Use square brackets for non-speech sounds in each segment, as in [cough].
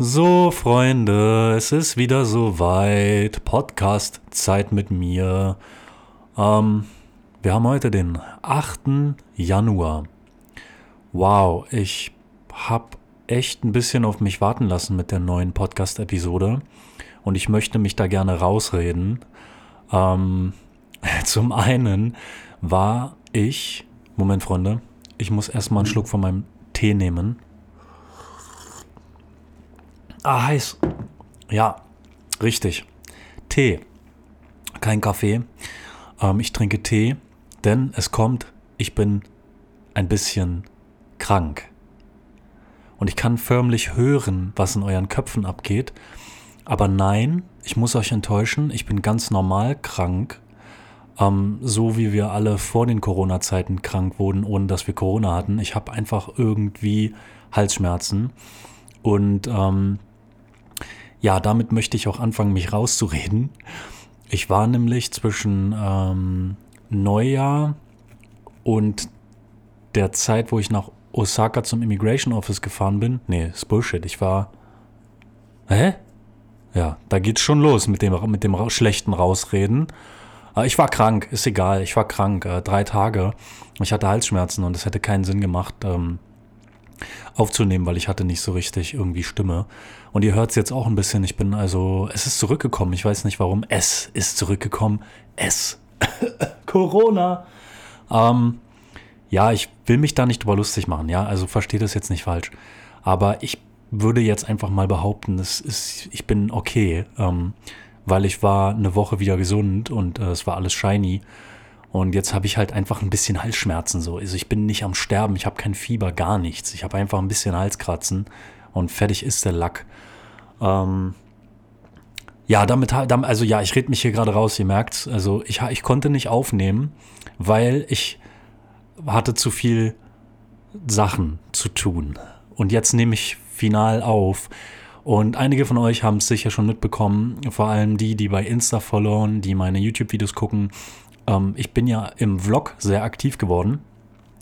So, Freunde, es ist wieder soweit. Podcast-Zeit mit mir. Ähm, wir haben heute den 8. Januar. Wow, ich habe echt ein bisschen auf mich warten lassen mit der neuen Podcast-Episode. Und ich möchte mich da gerne rausreden. Ähm, [laughs] zum einen war ich. Moment, Freunde. Ich muss erstmal einen Schluck von meinem Tee nehmen. Ah, heiß. Ja, richtig. Tee. Kein Kaffee. Ähm, ich trinke Tee, denn es kommt, ich bin ein bisschen krank. Und ich kann förmlich hören, was in euren Köpfen abgeht. Aber nein, ich muss euch enttäuschen, ich bin ganz normal krank. Ähm, so wie wir alle vor den Corona-Zeiten krank wurden, ohne dass wir Corona hatten. Ich habe einfach irgendwie Halsschmerzen. Und ähm, ja, damit möchte ich auch anfangen, mich rauszureden. Ich war nämlich zwischen ähm, Neujahr und der Zeit, wo ich nach Osaka zum Immigration Office gefahren bin. Nee, ist Bullshit. Ich war. Hä? Ja, da geht's schon los mit dem, mit dem schlechten Rausreden. Äh, ich war krank, ist egal. Ich war krank, äh, drei Tage. Ich hatte Halsschmerzen und es hätte keinen Sinn gemacht, ähm, aufzunehmen, weil ich hatte nicht so richtig irgendwie Stimme. Und ihr hört es jetzt auch ein bisschen. Ich bin also, es ist zurückgekommen. Ich weiß nicht warum. Es ist zurückgekommen. Es. [laughs] Corona. Ähm, ja, ich will mich da nicht drüber lustig machen. Ja, also versteht das jetzt nicht falsch. Aber ich würde jetzt einfach mal behaupten, es ist, ich bin okay, ähm, weil ich war eine Woche wieder gesund und äh, es war alles shiny. Und jetzt habe ich halt einfach ein bisschen Halsschmerzen so. Also ich bin nicht am Sterben, ich habe kein Fieber, gar nichts. Ich habe einfach ein bisschen Halskratzen und fertig ist der Lack. Ähm, ja, damit, also ja, ich rede mich hier gerade raus, ihr merkt Also ich, ich konnte nicht aufnehmen, weil ich hatte zu viel Sachen zu tun. Und jetzt nehme ich final auf. Und einige von euch haben es sicher schon mitbekommen, vor allem die, die bei Insta followen, die meine YouTube-Videos gucken. Ähm, ich bin ja im Vlog sehr aktiv geworden.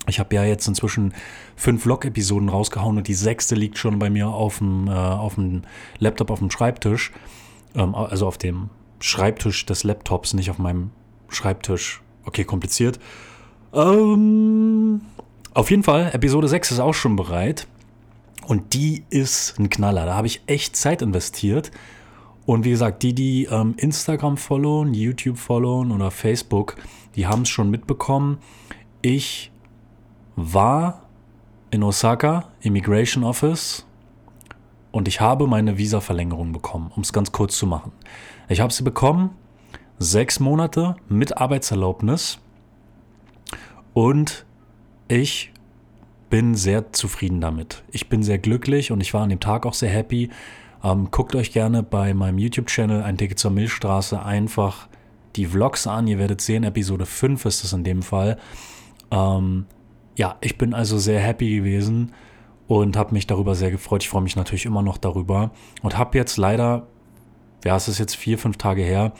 Ich habe ja jetzt inzwischen fünf Vlog-Episoden rausgehauen und die sechste liegt schon bei mir auf dem, äh, auf dem Laptop auf dem Schreibtisch. Ähm, also auf dem Schreibtisch des Laptops, nicht auf meinem Schreibtisch. Okay, kompliziert. Ähm, auf jeden Fall, Episode 6 ist auch schon bereit. Und die ist ein Knaller. Da habe ich echt Zeit investiert. Und wie gesagt, die, die ähm, Instagram followen, YouTube followen oder Facebook, die haben es schon mitbekommen. Ich war in Osaka, Immigration Office, und ich habe meine Visa-Verlängerung bekommen, um es ganz kurz zu machen. Ich habe sie bekommen, sechs Monate mit Arbeitserlaubnis und ich bin sehr zufrieden damit. Ich bin sehr glücklich und ich war an dem Tag auch sehr happy. Ähm, guckt euch gerne bei meinem YouTube-Channel ein Ticket zur Milchstraße einfach die Vlogs an. Ihr werdet sehen, Episode 5 ist es in dem Fall. Ähm, ja, ich bin also sehr happy gewesen und habe mich darüber sehr gefreut. Ich freue mich natürlich immer noch darüber und habe jetzt leider, ja, es ist jetzt vier, fünf Tage her,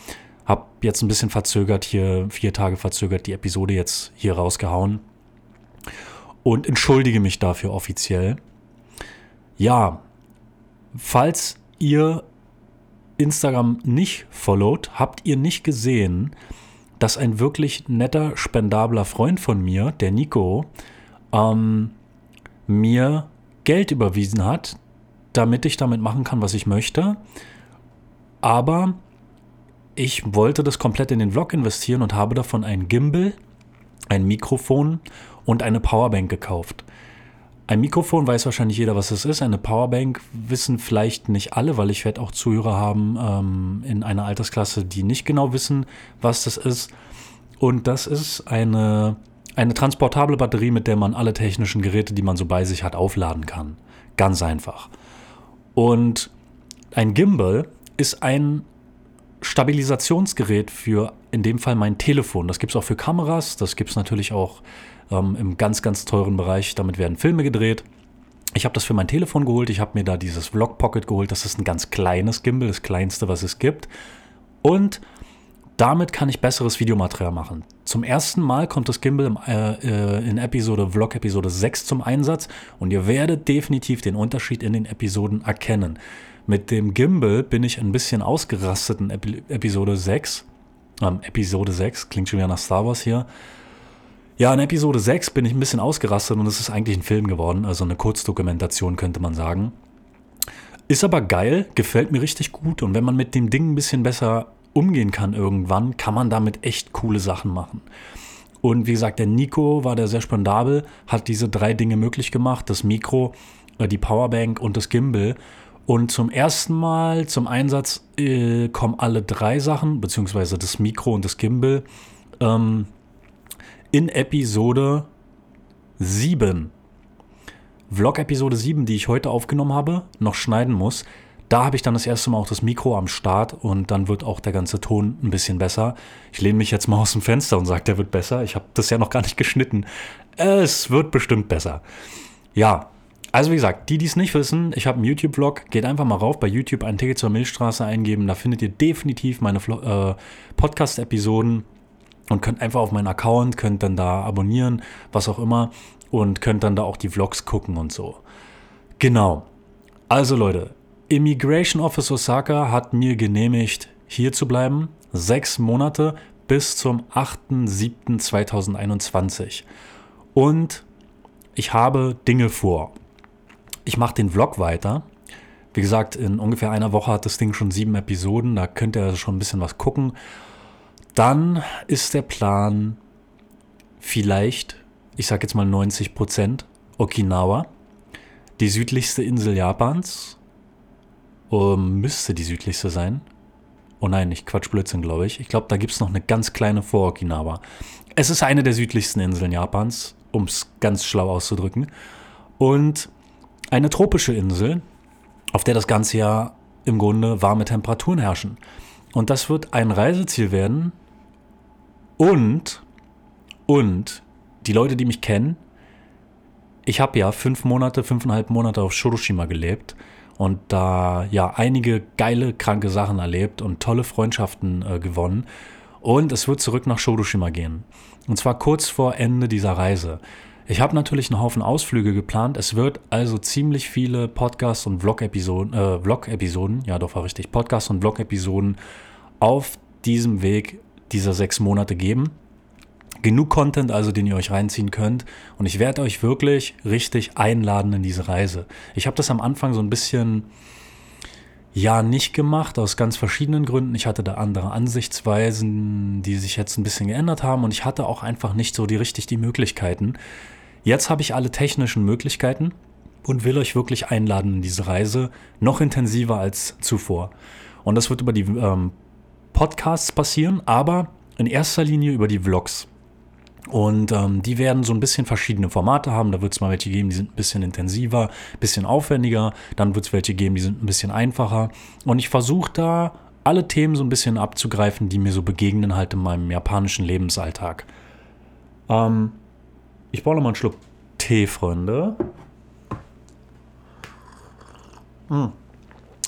habe jetzt ein bisschen verzögert hier, vier Tage verzögert die Episode jetzt hier rausgehauen und entschuldige mich dafür offiziell. Ja, falls ihr Instagram nicht followt, habt ihr nicht gesehen, dass ein wirklich netter, spendabler Freund von mir, der Nico, ähm, mir Geld überwiesen hat, damit ich damit machen kann, was ich möchte. Aber ich wollte das komplett in den Vlog investieren und habe davon ein Gimbal, ein Mikrofon und eine Powerbank gekauft. Ein Mikrofon weiß wahrscheinlich jeder, was es ist. Eine Powerbank wissen vielleicht nicht alle, weil ich werde auch Zuhörer haben ähm, in einer Altersklasse, die nicht genau wissen, was das ist. Und das ist eine, eine transportable Batterie, mit der man alle technischen Geräte, die man so bei sich hat, aufladen kann. Ganz einfach. Und ein Gimbal ist ein Stabilisationsgerät für in dem Fall mein Telefon. Das gibt es auch für Kameras, das gibt es natürlich auch ähm, im ganz, ganz teuren Bereich. Damit werden Filme gedreht. Ich habe das für mein Telefon geholt. Ich habe mir da dieses Vlog Pocket geholt. Das ist ein ganz kleines Gimbal, das kleinste, was es gibt. Und damit kann ich besseres Videomaterial machen. Zum ersten Mal kommt das Gimbal im, äh, äh in Episode, Vlog Episode 6 zum Einsatz und ihr werdet definitiv den Unterschied in den Episoden erkennen. Mit dem Gimbal bin ich ein bisschen ausgerastet in Epi Episode 6. Ähm, Episode 6, klingt schon wieder nach Star Wars hier. Ja, in Episode 6 bin ich ein bisschen ausgerastet und es ist eigentlich ein Film geworden, also eine Kurzdokumentation könnte man sagen. Ist aber geil, gefällt mir richtig gut und wenn man mit dem Ding ein bisschen besser umgehen kann irgendwann, kann man damit echt coole Sachen machen. Und wie gesagt, der Nico war der sehr spendabel, hat diese drei Dinge möglich gemacht: das Mikro, äh, die Powerbank und das Gimbal. Und zum ersten Mal zum Einsatz äh, kommen alle drei Sachen, beziehungsweise das Mikro und das Gimbal, ähm, in Episode 7. Vlog-Episode 7, die ich heute aufgenommen habe, noch schneiden muss. Da habe ich dann das erste Mal auch das Mikro am Start und dann wird auch der ganze Ton ein bisschen besser. Ich lehne mich jetzt mal aus dem Fenster und sage, der wird besser. Ich habe das ja noch gar nicht geschnitten. Es wird bestimmt besser. Ja, also wie gesagt, die, die es nicht wissen, ich habe einen YouTube-Vlog. Geht einfach mal rauf bei YouTube ein Ticket zur Milchstraße eingeben. Da findet ihr definitiv meine äh, Podcast-Episoden und könnt einfach auf meinen Account, könnt dann da abonnieren, was auch immer und könnt dann da auch die Vlogs gucken und so. Genau. Also Leute, Immigration Office Osaka hat mir genehmigt, hier zu bleiben. Sechs Monate bis zum 8.7.2021. Und ich habe Dinge vor. Ich mache den Vlog weiter. Wie gesagt, in ungefähr einer Woche hat das Ding schon sieben Episoden. Da könnt ihr schon ein bisschen was gucken. Dann ist der Plan vielleicht, ich sage jetzt mal 90 Prozent, Okinawa, die südlichste Insel Japans um, müsste die südlichste sein. Oh nein, ich Quatsch Blödsinn, glaube ich. Ich glaube, da gibt es noch eine ganz kleine vor Okinawa. Es ist eine der südlichsten Inseln Japans, um es ganz schlau auszudrücken. Und eine tropische Insel, auf der das ganze Jahr im Grunde warme Temperaturen herrschen. Und das wird ein Reiseziel werden. Und, und, die Leute, die mich kennen, ich habe ja fünf Monate, fünfeinhalb Monate auf Shiroshima gelebt und da ja einige geile, kranke Sachen erlebt und tolle Freundschaften äh, gewonnen. Und es wird zurück nach Shodoshima gehen. Und zwar kurz vor Ende dieser Reise. Ich habe natürlich einen Haufen Ausflüge geplant. Es wird also ziemlich viele Podcasts und Vlog-Episoden, äh, Vlog-Episoden, ja doch war richtig, Podcasts und Vlog-Episoden auf diesem Weg dieser sechs Monate geben. Genug Content also, den ihr euch reinziehen könnt. Und ich werde euch wirklich richtig einladen in diese Reise. Ich habe das am Anfang so ein bisschen, ja, nicht gemacht, aus ganz verschiedenen Gründen. Ich hatte da andere Ansichtsweisen, die sich jetzt ein bisschen geändert haben. Und ich hatte auch einfach nicht so die richtig die Möglichkeiten. Jetzt habe ich alle technischen Möglichkeiten und will euch wirklich einladen in diese Reise. Noch intensiver als zuvor. Und das wird über die ähm, Podcasts passieren, aber in erster Linie über die Vlogs. Und ähm, die werden so ein bisschen verschiedene Formate haben. Da wird es mal welche geben, die sind ein bisschen intensiver, ein bisschen aufwendiger. Dann wird es welche geben, die sind ein bisschen einfacher. Und ich versuche da alle Themen so ein bisschen abzugreifen, die mir so begegnen halt in meinem japanischen Lebensalltag. Ähm, ich brauche noch mal einen Schluck Tee, Freunde. Hm.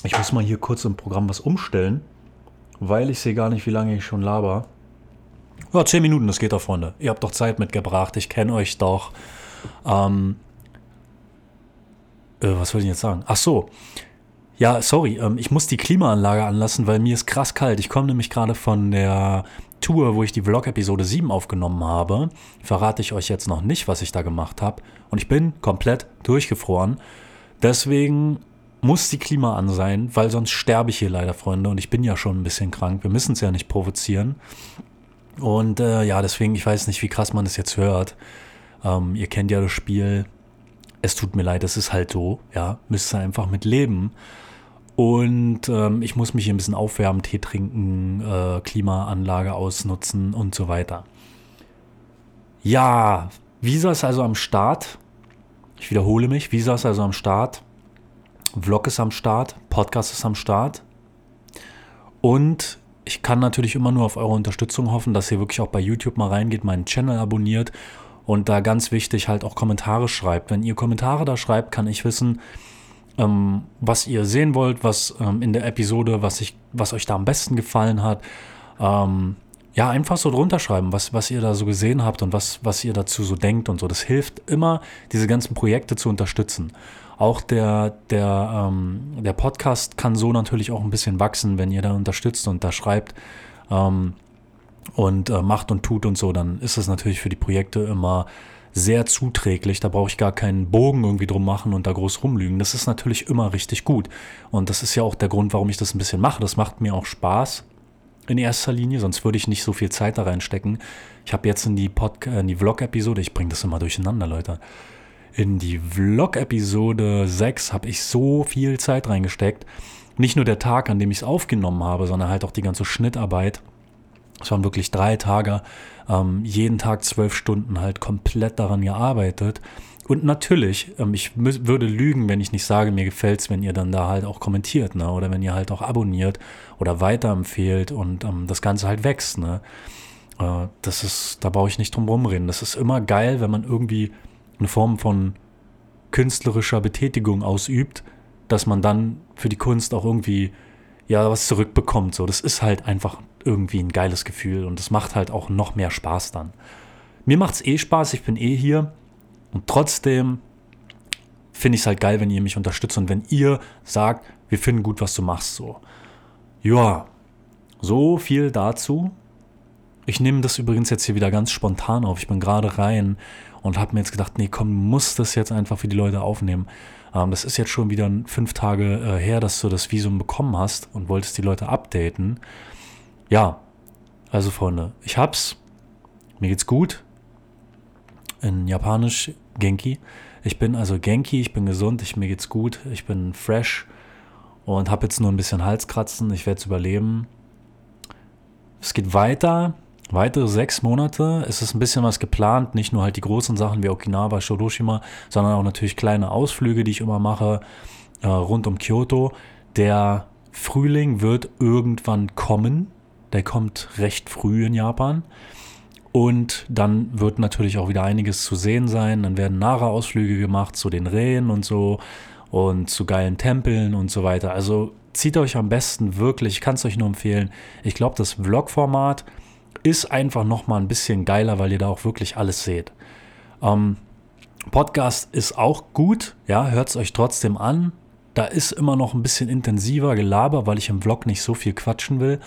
Ich muss mal hier kurz im Programm was umstellen, weil ich sehe gar nicht, wie lange ich schon laber. Ja, zehn Minuten, das geht doch, Freunde. Ihr habt doch Zeit mitgebracht, ich kenne euch doch. Ähm, äh, was wollte ich jetzt sagen? Ach so. Ja, sorry, ähm, ich muss die Klimaanlage anlassen, weil mir ist krass kalt. Ich komme nämlich gerade von der Tour, wo ich die Vlog-Episode 7 aufgenommen habe. Verrate ich euch jetzt noch nicht, was ich da gemacht habe. Und ich bin komplett durchgefroren. Deswegen muss die Klima an sein, weil sonst sterbe ich hier leider, Freunde. Und ich bin ja schon ein bisschen krank. Wir müssen es ja nicht provozieren. Und äh, ja, deswegen, ich weiß nicht, wie krass man das jetzt hört. Ähm, ihr kennt ja das Spiel. Es tut mir leid, es ist halt so. Ja, müsst ihr einfach mit leben. Und ähm, ich muss mich hier ein bisschen aufwärmen, Tee trinken, äh, Klimaanlage ausnutzen und so weiter. Ja, Visa ist also am Start. Ich wiederhole mich, Visa ist also am Start. Vlog ist am Start, Podcast ist am Start. Und ich kann natürlich immer nur auf eure Unterstützung hoffen, dass ihr wirklich auch bei YouTube mal reingeht, meinen Channel abonniert und da ganz wichtig halt auch Kommentare schreibt. Wenn ihr Kommentare da schreibt, kann ich wissen, ähm, was ihr sehen wollt, was ähm, in der Episode, was, ich, was euch da am besten gefallen hat. Ähm, ja, einfach so drunter schreiben, was, was ihr da so gesehen habt und was, was ihr dazu so denkt und so. Das hilft immer, diese ganzen Projekte zu unterstützen. Auch der, der, ähm, der Podcast kann so natürlich auch ein bisschen wachsen, wenn ihr da unterstützt und da schreibt ähm, und äh, macht und tut und so, dann ist es natürlich für die Projekte immer sehr zuträglich. Da brauche ich gar keinen Bogen irgendwie drum machen und da groß rumlügen. Das ist natürlich immer richtig gut. Und das ist ja auch der Grund, warum ich das ein bisschen mache. Das macht mir auch Spaß in erster Linie, sonst würde ich nicht so viel Zeit da reinstecken. Ich habe jetzt in die, äh, die Vlog-Episode, ich bringe das immer durcheinander, Leute. In die Vlog-Episode 6 habe ich so viel Zeit reingesteckt. Nicht nur der Tag, an dem ich es aufgenommen habe, sondern halt auch die ganze Schnittarbeit. Es waren wirklich drei Tage, ähm, jeden Tag zwölf Stunden halt komplett daran gearbeitet. Und natürlich, ähm, ich würde lügen, wenn ich nicht sage, mir gefällt es, wenn ihr dann da halt auch kommentiert, ne? Oder wenn ihr halt auch abonniert oder weiterempfehlt und ähm, das Ganze halt wächst, ne? Äh, das ist, da brauche ich nicht drum rumreden. Das ist immer geil, wenn man irgendwie eine Form von künstlerischer Betätigung ausübt, dass man dann für die Kunst auch irgendwie ja was zurückbekommt. So, das ist halt einfach irgendwie ein geiles Gefühl und es macht halt auch noch mehr Spaß dann. Mir macht es eh Spaß, ich bin eh hier und trotzdem finde ich es halt geil, wenn ihr mich unterstützt und wenn ihr sagt, wir finden gut, was du machst. So, ja, so viel dazu. Ich nehme das übrigens jetzt hier wieder ganz spontan auf. Ich bin gerade rein und habe mir jetzt gedacht, nee, komm, muss das jetzt einfach für die Leute aufnehmen. Ähm, das ist jetzt schon wieder fünf Tage äh, her, dass du das Visum bekommen hast und wolltest die Leute updaten. Ja, also Freunde, ich hab's. Mir geht's gut. In Japanisch Genki. Ich bin also Genki, ich bin gesund, ich, mir geht's gut, ich bin fresh und habe jetzt nur ein bisschen Halskratzen. Ich werde es überleben. Es geht weiter. Weitere sechs Monate. Es ist ein bisschen was geplant. Nicht nur halt die großen Sachen wie Okinawa, Shiroshima, sondern auch natürlich kleine Ausflüge, die ich immer mache äh, rund um Kyoto. Der Frühling wird irgendwann kommen. Der kommt recht früh in Japan. Und dann wird natürlich auch wieder einiges zu sehen sein. Dann werden Nara-Ausflüge gemacht zu den Rehen und so und zu geilen Tempeln und so weiter. Also zieht euch am besten wirklich, ich kann es euch nur empfehlen. Ich glaube, das Vlog-Format ist einfach nochmal ein bisschen geiler, weil ihr da auch wirklich alles seht. Ähm, Podcast ist auch gut, ja, hört es euch trotzdem an. Da ist immer noch ein bisschen intensiver Gelaber, weil ich im Vlog nicht so viel quatschen will.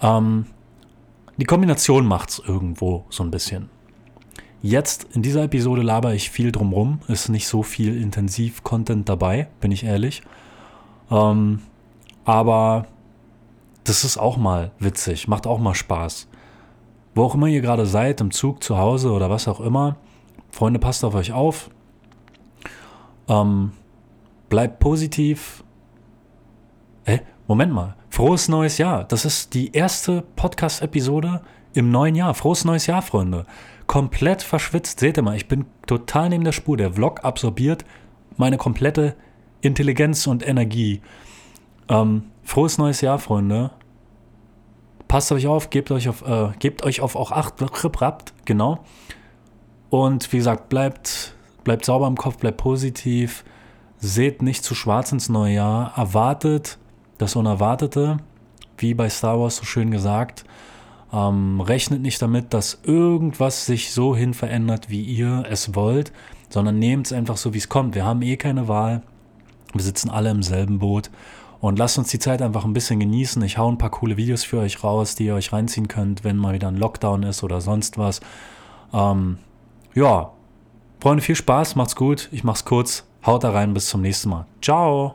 Ähm, die Kombination macht es irgendwo so ein bisschen. Jetzt in dieser Episode laber ich viel drumrum, ist nicht so viel Intensiv-Content dabei, bin ich ehrlich. Ähm, aber das ist auch mal witzig, macht auch mal Spaß. Wo auch immer ihr gerade seid, im Zug, zu Hause oder was auch immer, Freunde, passt auf euch auf. Ähm, bleibt positiv. Hä? Moment mal. Frohes neues Jahr. Das ist die erste Podcast-Episode im neuen Jahr. Frohes neues Jahr, Freunde. Komplett verschwitzt. Seht ihr mal, ich bin total neben der Spur. Der Vlog absorbiert meine komplette Intelligenz und Energie. Ähm, frohes neues Jahr, Freunde. Passt euch auf, gebt euch auf, äh, gebt euch auf auch Acht, genau. Und wie gesagt, bleibt, bleibt sauber im Kopf, bleibt positiv. Seht nicht zu schwarz ins neue Jahr. Erwartet das Unerwartete, wie bei Star Wars so schön gesagt. Ähm, rechnet nicht damit, dass irgendwas sich so hin verändert, wie ihr es wollt, sondern nehmt es einfach so, wie es kommt. Wir haben eh keine Wahl. Wir sitzen alle im selben Boot. Und lasst uns die Zeit einfach ein bisschen genießen. Ich hau ein paar coole Videos für euch raus, die ihr euch reinziehen könnt, wenn mal wieder ein Lockdown ist oder sonst was. Ähm, ja, Freunde, viel Spaß, macht's gut. Ich mach's kurz. Haut da rein, bis zum nächsten Mal. Ciao.